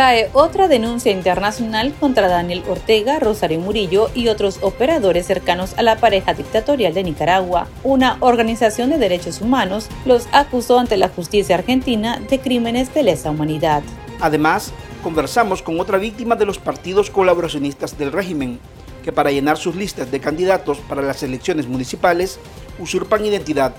cae otra denuncia internacional contra Daniel Ortega, Rosario Murillo y otros operadores cercanos a la pareja dictatorial de Nicaragua. Una organización de derechos humanos los acusó ante la justicia argentina de crímenes de lesa humanidad. Además, conversamos con otra víctima de los partidos colaboracionistas del régimen, que para llenar sus listas de candidatos para las elecciones municipales usurpan identidad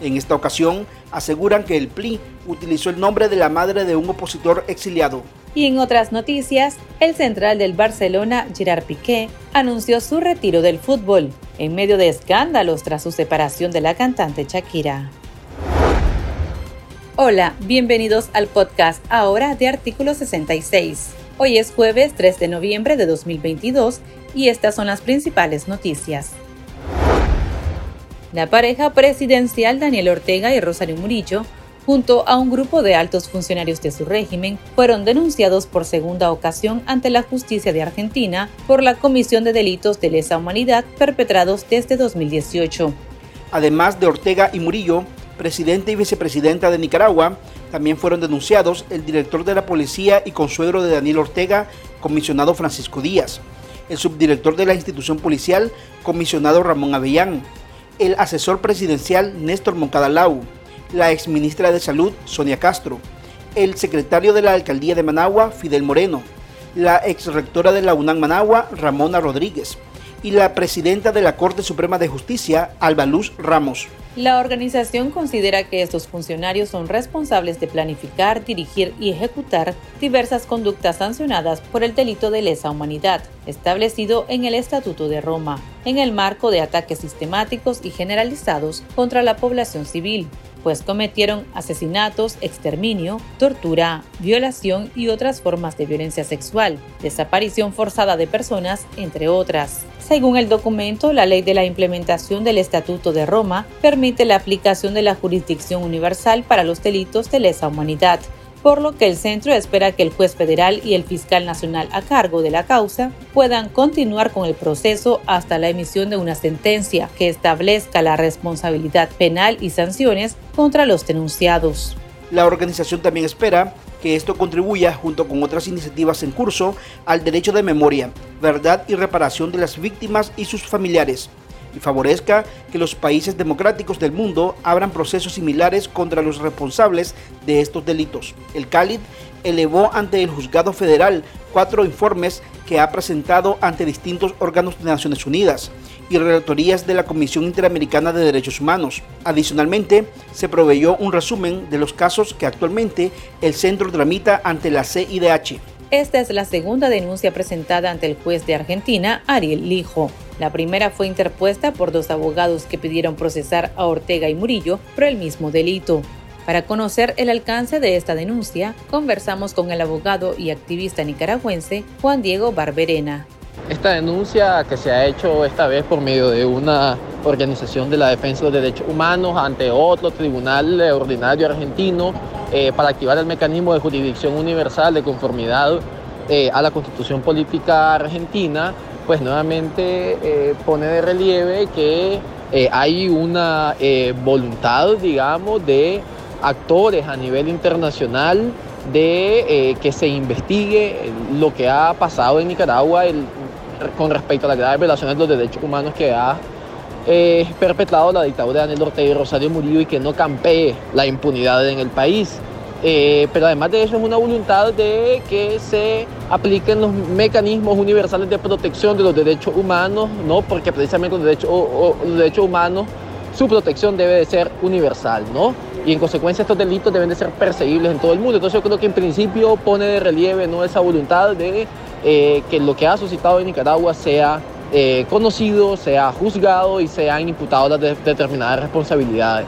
en esta ocasión aseguran que el PLI utilizó el nombre de la madre de un opositor exiliado. Y en otras noticias, el central del Barcelona, Gerard Piqué, anunció su retiro del fútbol en medio de escándalos tras su separación de la cantante Shakira. Hola, bienvenidos al podcast ahora de Artículo 66. Hoy es jueves 3 de noviembre de 2022 y estas son las principales noticias. La pareja presidencial Daniel Ortega y Rosario Murillo, junto a un grupo de altos funcionarios de su régimen, fueron denunciados por segunda ocasión ante la justicia de Argentina por la comisión de delitos de lesa humanidad perpetrados desde 2018. Además de Ortega y Murillo, presidente y vicepresidenta de Nicaragua, también fueron denunciados el director de la policía y consuegro de Daniel Ortega, comisionado Francisco Díaz, el subdirector de la institución policial, comisionado Ramón Avellán, el asesor presidencial Néstor Moncada Lau, la exministra de Salud Sonia Castro, el secretario de la alcaldía de Managua Fidel Moreno, la exrectora de la UNAM Managua Ramona Rodríguez y la presidenta de la Corte Suprema de Justicia Alba Luz Ramos. La organización considera que estos funcionarios son responsables de planificar, dirigir y ejecutar diversas conductas sancionadas por el delito de lesa humanidad, establecido en el Estatuto de Roma, en el marco de ataques sistemáticos y generalizados contra la población civil, pues cometieron asesinatos, exterminio, tortura, violación y otras formas de violencia sexual, desaparición forzada de personas, entre otras. Según el documento, la ley de la implementación del Estatuto de Roma permite la aplicación de la jurisdicción universal para los delitos de lesa humanidad, por lo que el centro espera que el juez federal y el fiscal nacional a cargo de la causa puedan continuar con el proceso hasta la emisión de una sentencia que establezca la responsabilidad penal y sanciones contra los denunciados. La organización también espera que esto contribuya, junto con otras iniciativas en curso, al derecho de memoria, verdad y reparación de las víctimas y sus familiares y favorezca que los países democráticos del mundo abran procesos similares contra los responsables de estos delitos. El Cálid elevó ante el juzgado federal cuatro informes que ha presentado ante distintos órganos de Naciones Unidas y relatorías de la Comisión Interamericana de Derechos Humanos. Adicionalmente, se proveyó un resumen de los casos que actualmente el centro tramita ante la CIDH. Esta es la segunda denuncia presentada ante el juez de Argentina, Ariel Lijo. La primera fue interpuesta por dos abogados que pidieron procesar a Ortega y Murillo por el mismo delito. Para conocer el alcance de esta denuncia, conversamos con el abogado y activista nicaragüense Juan Diego Barberena. Esta denuncia que se ha hecho esta vez por medio de una organización de la defensa de los derechos humanos ante otro tribunal ordinario argentino eh, para activar el mecanismo de jurisdicción universal de conformidad eh, a la constitución política argentina pues nuevamente eh, pone de relieve que hay una voluntad, digamos, de actores a nivel internacional de que se investigue lo que ha pasado en Nicaragua con respecto a las graves violaciones de los derechos humanos que ha perpetrado la dictadura de Daniel Ortega y Rosario Murillo y que no campee la impunidad en el país. Eh, pero además de eso es una voluntad de que se apliquen los mecanismos universales de protección de los derechos humanos, ¿no? porque precisamente los derechos, los derechos humanos, su protección debe de ser universal, ¿no? y en consecuencia estos delitos deben de ser perseguibles en todo el mundo. Entonces yo creo que en principio pone de relieve ¿no? esa voluntad de eh, que lo que ha suscitado en Nicaragua sea eh, conocido, sea juzgado y sean imputadas las determinadas responsabilidades.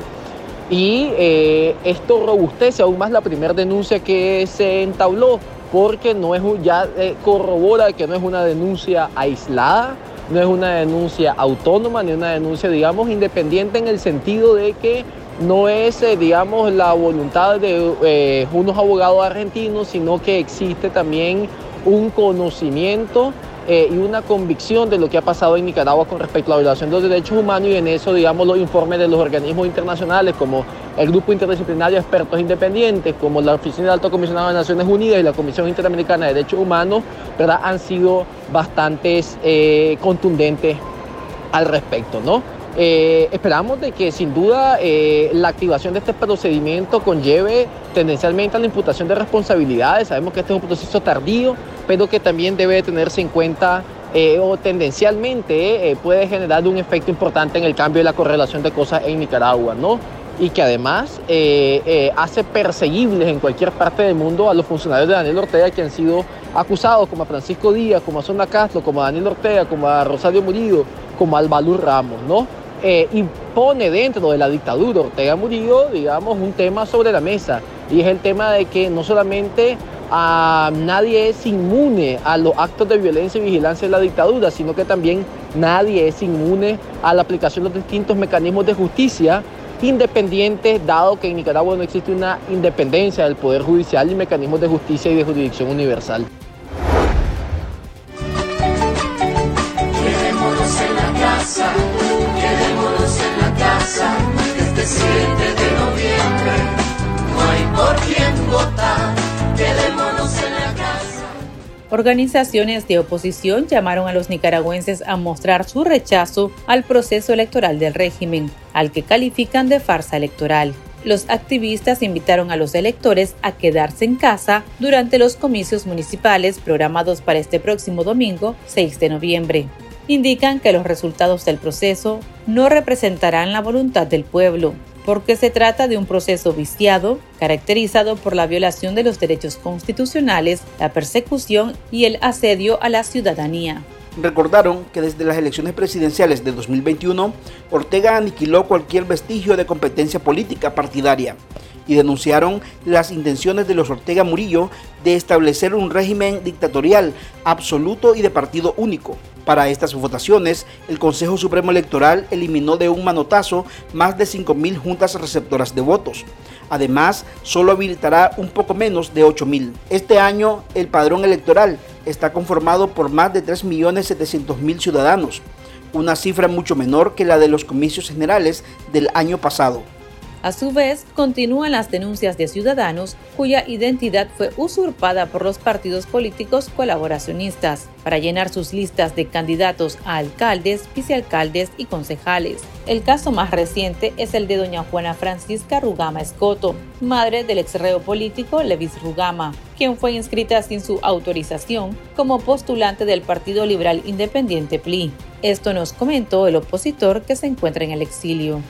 Y eh, esto robustece aún más la primera denuncia que se entabló, porque no es, ya eh, corrobora que no es una denuncia aislada, no es una denuncia autónoma, ni una denuncia, digamos, independiente en el sentido de que no es, eh, digamos, la voluntad de unos abogados argentinos, sino que existe también un conocimiento eh, y una convicción de lo que ha pasado en Nicaragua con respecto a la violación de los derechos humanos y en eso, digamos, los informes de los organismos internacionales como el Grupo Interdisciplinario de Expertos Independientes, como la Oficina del Alto Comisionado de Naciones Unidas y la Comisión Interamericana de Derechos Humanos, ¿verdad? han sido bastante eh, contundentes al respecto, ¿no? Eh, esperamos de que sin duda la activación de este procedimiento conlleve tendencialmente a la imputación de responsabilidades. Sabemos que este es un proceso tardío, pero que también debe tenerse en cuenta eh, o tendencialmente eh, puede generar un efecto importante en el cambio de la correlación de cosas en Nicaragua, ¿no? Y que además eh, hace perseguibles en cualquier parte del mundo a los funcionarios de Daniel Ortega que han sido acusados, como a Francisco Díaz, como a Zona Castro, como a Daniel Ortega, como a Rosario Murillo, como a Albalur Ramos, ¿no? Y pone dentro de la dictadura Ortega Murillo, digamos, un tema sobre la mesa. Y es el tema de que no solamente nadie es inmune a los actos de violencia y vigilancia de la dictadura, sino que también nadie es inmune a la aplicación de los distintos mecanismos de justicia independientes, dado que en Nicaragua no existe una independencia del Poder Judicial y mecanismos de justicia y de jurisdicción universal. Organizaciones de oposición llamaron a los nicaragüenses a mostrar su rechazo al proceso electoral del régimen, al que califican de farsa electoral. Los activistas invitaron a los electores a quedarse en casa durante los comicios municipales programados para este próximo domingo 6 de noviembre. Indican que los resultados del proceso no representarán la voluntad del pueblo, porque se trata de un proceso viciado, caracterizado por la violación de los derechos constitucionales, la persecución y el asedio a la ciudadanía. Recordaron que desde las elecciones presidenciales de 2021, Ortega aniquiló cualquier vestigio de competencia política partidaria y denunciaron las intenciones de los Ortega Murillo de establecer un régimen dictatorial absoluto y de partido único. Para estas votaciones, el Consejo Supremo Electoral eliminó de un manotazo más de 5.000 juntas receptoras de votos. Además, solo habilitará un poco menos de 8.000. Este año, el padrón electoral está conformado por más de 3.700.000 ciudadanos, una cifra mucho menor que la de los comicios generales del año pasado. A su vez, continúan las denuncias de ciudadanos cuya identidad fue usurpada por los partidos políticos colaboracionistas para llenar sus listas de candidatos a alcaldes, vicealcaldes y concejales. El caso más reciente es el de doña Juana Francisca Rugama Escoto, madre del exreo político Levis Rugama, quien fue inscrita sin su autorización como postulante del Partido Liberal Independiente PLI. Esto nos comentó el opositor que se encuentra en el exilio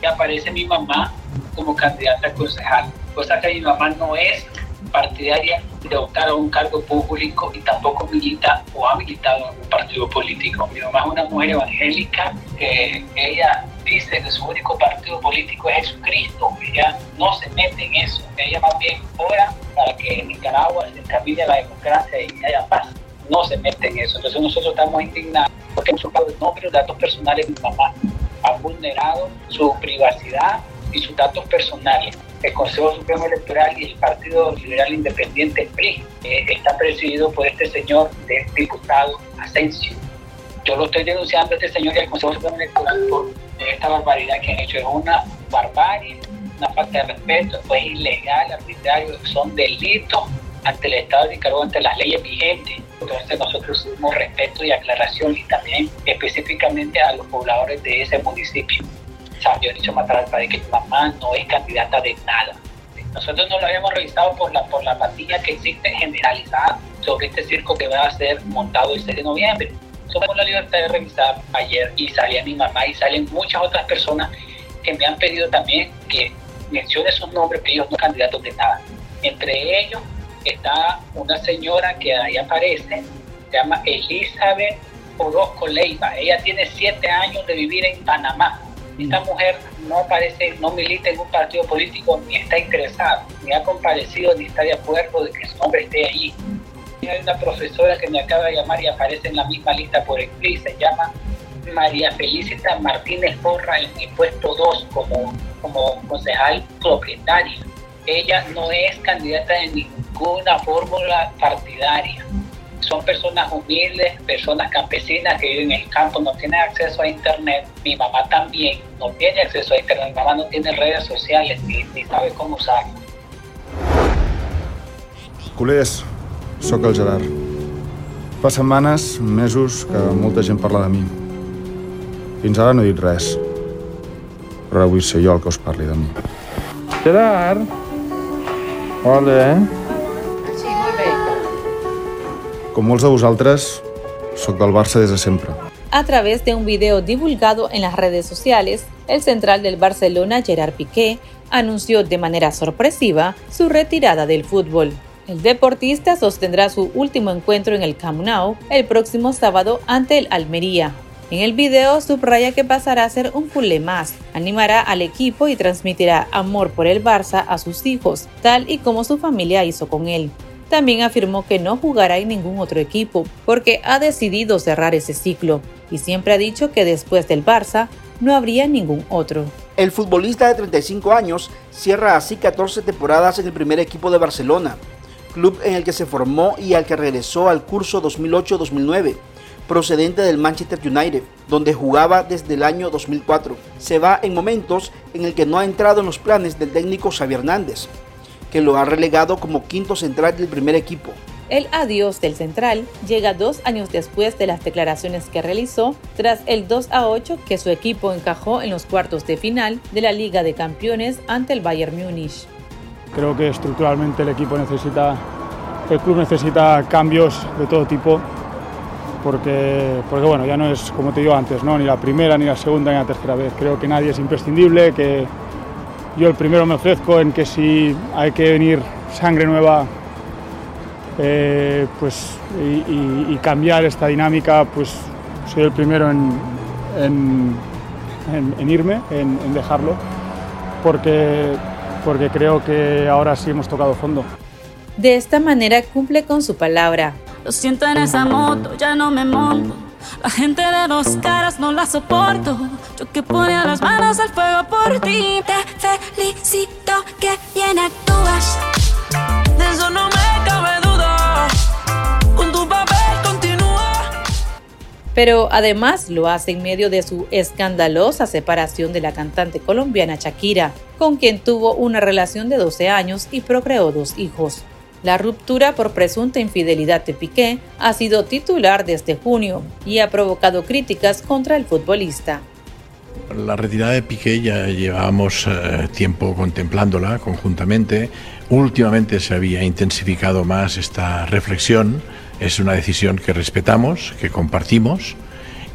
que aparece mi mamá como candidata a concejal, cosa que mi mamá no es partidaria de optar a un cargo público y tampoco milita o ha militado en un partido político. Mi mamá es una mujer evangélica que ella dice que su único partido político es Jesucristo, ella no se mete en eso, ella más bien ora para que en Nicaragua se encamine la democracia y haya paz. No se mete en eso. Entonces nosotros estamos indignados porque hemos nombre y los datos personales de mi mamá ha vulnerado su privacidad y sus datos personales. El Consejo Supremo Electoral y el Partido Liberal Independiente PRI eh, está presidido por este señor de diputado Asensio. Yo lo estoy denunciando este señor y al Consejo Supremo Electoral por esta barbaridad que han hecho. Es una barbarie, una falta de respeto, es ilegal, arbitrario, son delitos ante el Estado de Nicaragua, ante las leyes vigentes. Entonces respeto y aclaración y también específicamente a los pobladores de ese municipio. San Dionisio Mataral para que mi mamá no es candidata de nada. Nosotros no lo habíamos revisado por la, por la que existe generalizada sobre este circo que va a ser montado el 6 de noviembre. Somos la libertad de revisar ayer y salía mi mamá y salen muchas otras personas que me han pedido también que mencione sus nombres, que ellos no son candidatos de nada. Entre ellos está una señora que ahí aparece, se llama Elizabeth Orozco Leiva. Ella tiene siete años de vivir en Panamá. Esta mujer no aparece, no milita en un partido político, ni está interesada, ni ha comparecido, ni está de acuerdo de que su nombre esté allí. Hay una profesora que me acaba de llamar y aparece en la misma lista por escrito, se llama María Felicita Martínez Porra en el puesto 2 como, como concejal propietaria. Ella no es candidata de ningún una fórmula partidaria. Son personas humildes, personas campesinas que viven en el campo, no tienen acceso a internet. Mi mamá también no tiene acceso a internet, mi mamá no tiene redes sociales ni, ni sabe cómo usarlas. Culers, sóc el Gerard. Fa setmanes, mesos, que molta gent parla de mi. Fins ara no he dit res. Però vull ser jo el que us parli de mi. Gerard? Hola. Sí, Com molts de vosaltres, del Barça des de sempre. A través de un video divulgado en las redes sociales, el central del Barcelona, Gerard Piqué, anunció de manera sorpresiva su retirada del fútbol. El deportista sostendrá su último encuentro en el Camp Nou el próximo sábado ante el Almería. En el video subraya que pasará a ser un culé más, animará al equipo y transmitirá amor por el Barça a sus hijos, tal y como su familia hizo con él. También afirmó que no jugará en ningún otro equipo, porque ha decidido cerrar ese ciclo, y siempre ha dicho que después del Barça no habría ningún otro. El futbolista de 35 años cierra así 14 temporadas en el primer equipo de Barcelona, club en el que se formó y al que regresó al curso 2008-2009, procedente del Manchester United, donde jugaba desde el año 2004. Se va en momentos en el que no ha entrado en los planes del técnico Xavi Hernández, que lo ha relegado como quinto central del primer equipo. El adiós del central llega dos años después de las declaraciones que realizó tras el 2 a 8 que su equipo encajó en los cuartos de final de la Liga de Campeones ante el Bayern Múnich. Creo que estructuralmente el equipo necesita, el club necesita cambios de todo tipo, porque, porque bueno, ya no es como te digo antes, ¿no? ni la primera, ni la segunda, ni la tercera vez. Creo que nadie es imprescindible, que yo el primero me ofrezco en que si hay que venir sangre nueva eh, pues, y, y, y, cambiar esta dinámica, pues soy el primero en, en, en, en irme, en, dejarlo, porque, porque creo que ahora sí hemos tocado fondo. De esta manera cumple con su palabra. Lo siento en esa moto, ya no me monto. La gente de dos caras no la soporto. Yo que ponía las manos al fuego por ti. Te felicito que bien actúas. De eso no me cabe duda. Con tu papel continúa. Pero además lo hace en medio de su escandalosa separación de la cantante colombiana Shakira, con quien tuvo una relación de 12 años y procreó dos hijos. La ruptura por presunta infidelidad de Piqué ha sido titular desde junio y ha provocado críticas contra el futbolista. La retirada de Piqué ya llevábamos eh, tiempo contemplándola conjuntamente. Últimamente se había intensificado más esta reflexión. Es una decisión que respetamos, que compartimos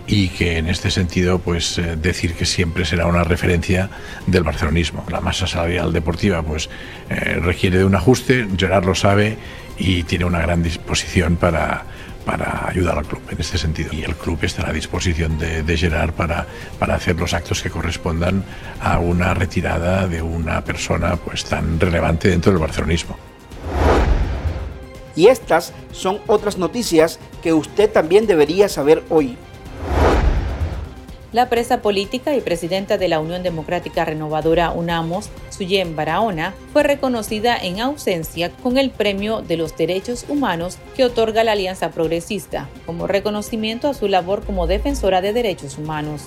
y que en este sentido pues eh, decir que siempre será una referencia del barcelonismo. La masa salarial deportiva pues eh, requiere de un ajuste, Gerard lo sabe y tiene una gran disposición para, para ayudar al club en este sentido. Y el club estará a disposición de, de Gerard para, para hacer los actos que correspondan a una retirada de una persona pues tan relevante dentro del barcelonismo. Y estas son otras noticias que usted también debería saber hoy. La presa política y presidenta de la Unión Democrática Renovadora UNAMOS, Suyen Barahona, fue reconocida en ausencia con el Premio de los Derechos Humanos que otorga la Alianza Progresista, como reconocimiento a su labor como defensora de derechos humanos.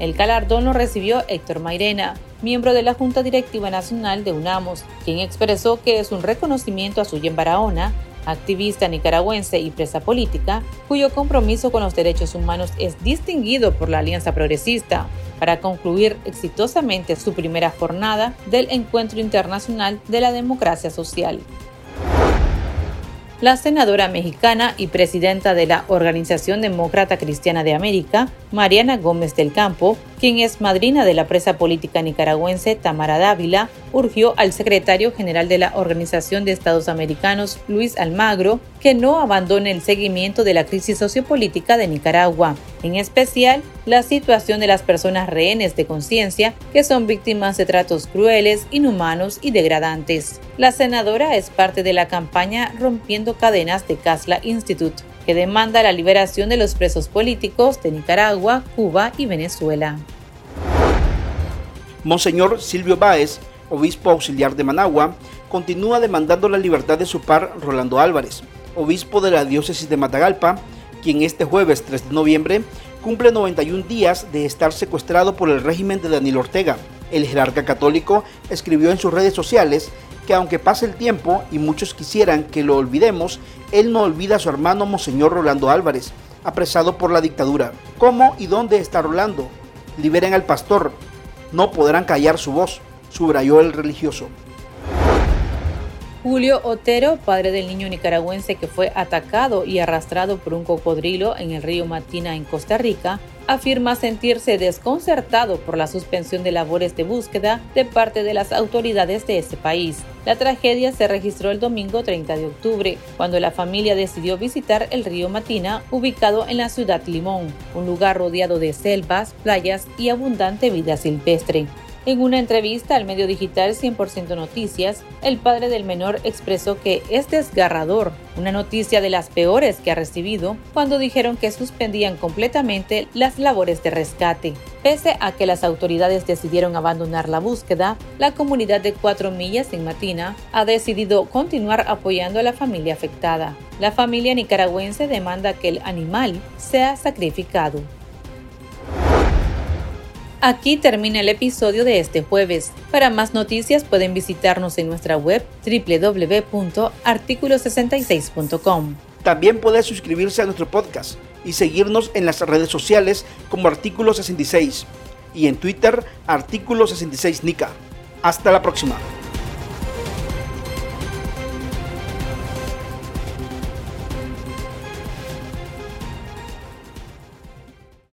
El galardón lo recibió Héctor Mairena, miembro de la Junta Directiva Nacional de UNAMOS, quien expresó que es un reconocimiento a Suyen Barahona activista nicaragüense y presa política, cuyo compromiso con los derechos humanos es distinguido por la Alianza Progresista, para concluir exitosamente su primera jornada del Encuentro Internacional de la Democracia Social. La senadora mexicana y presidenta de la Organización Demócrata Cristiana de América, Mariana Gómez del Campo, quien es madrina de la presa política nicaragüense Tamara Dávila, urgió al secretario general de la Organización de Estados Americanos, Luis Almagro, que no abandone el seguimiento de la crisis sociopolítica de Nicaragua, en especial la situación de las personas rehenes de conciencia que son víctimas de tratos crueles, inhumanos y degradantes. La senadora es parte de la campaña Rompiendo Cadenas de Casla Institute que demanda la liberación de los presos políticos de Nicaragua, Cuba y Venezuela. Monseñor Silvio Báez, obispo auxiliar de Managua, continúa demandando la libertad de su par Rolando Álvarez, obispo de la diócesis de Matagalpa, quien este jueves 3 de noviembre cumple 91 días de estar secuestrado por el régimen de Daniel Ortega. El jerarca católico escribió en sus redes sociales que aunque pase el tiempo y muchos quisieran que lo olvidemos, él no olvida a su hermano Monseñor Rolando Álvarez, apresado por la dictadura. ¿Cómo y dónde está Rolando? Liberen al pastor. No podrán callar su voz, subrayó el religioso. Julio Otero, padre del niño nicaragüense que fue atacado y arrastrado por un cocodrilo en el río Matina en Costa Rica, afirma sentirse desconcertado por la suspensión de labores de búsqueda de parte de las autoridades de ese país. La tragedia se registró el domingo 30 de octubre, cuando la familia decidió visitar el río Matina, ubicado en la ciudad Limón, un lugar rodeado de selvas, playas y abundante vida silvestre. En una entrevista al medio digital 100% Noticias, el padre del menor expresó que es desgarrador, una noticia de las peores que ha recibido, cuando dijeron que suspendían completamente las labores de rescate. Pese a que las autoridades decidieron abandonar la búsqueda, la comunidad de Cuatro Millas en Matina ha decidido continuar apoyando a la familia afectada. La familia nicaragüense demanda que el animal sea sacrificado. Aquí termina el episodio de este jueves. Para más noticias pueden visitarnos en nuestra web www.articulo66.com. También puede suscribirse a nuestro podcast y seguirnos en las redes sociales como Artículo 66 y en Twitter Artículo 66 Nica. Hasta la próxima.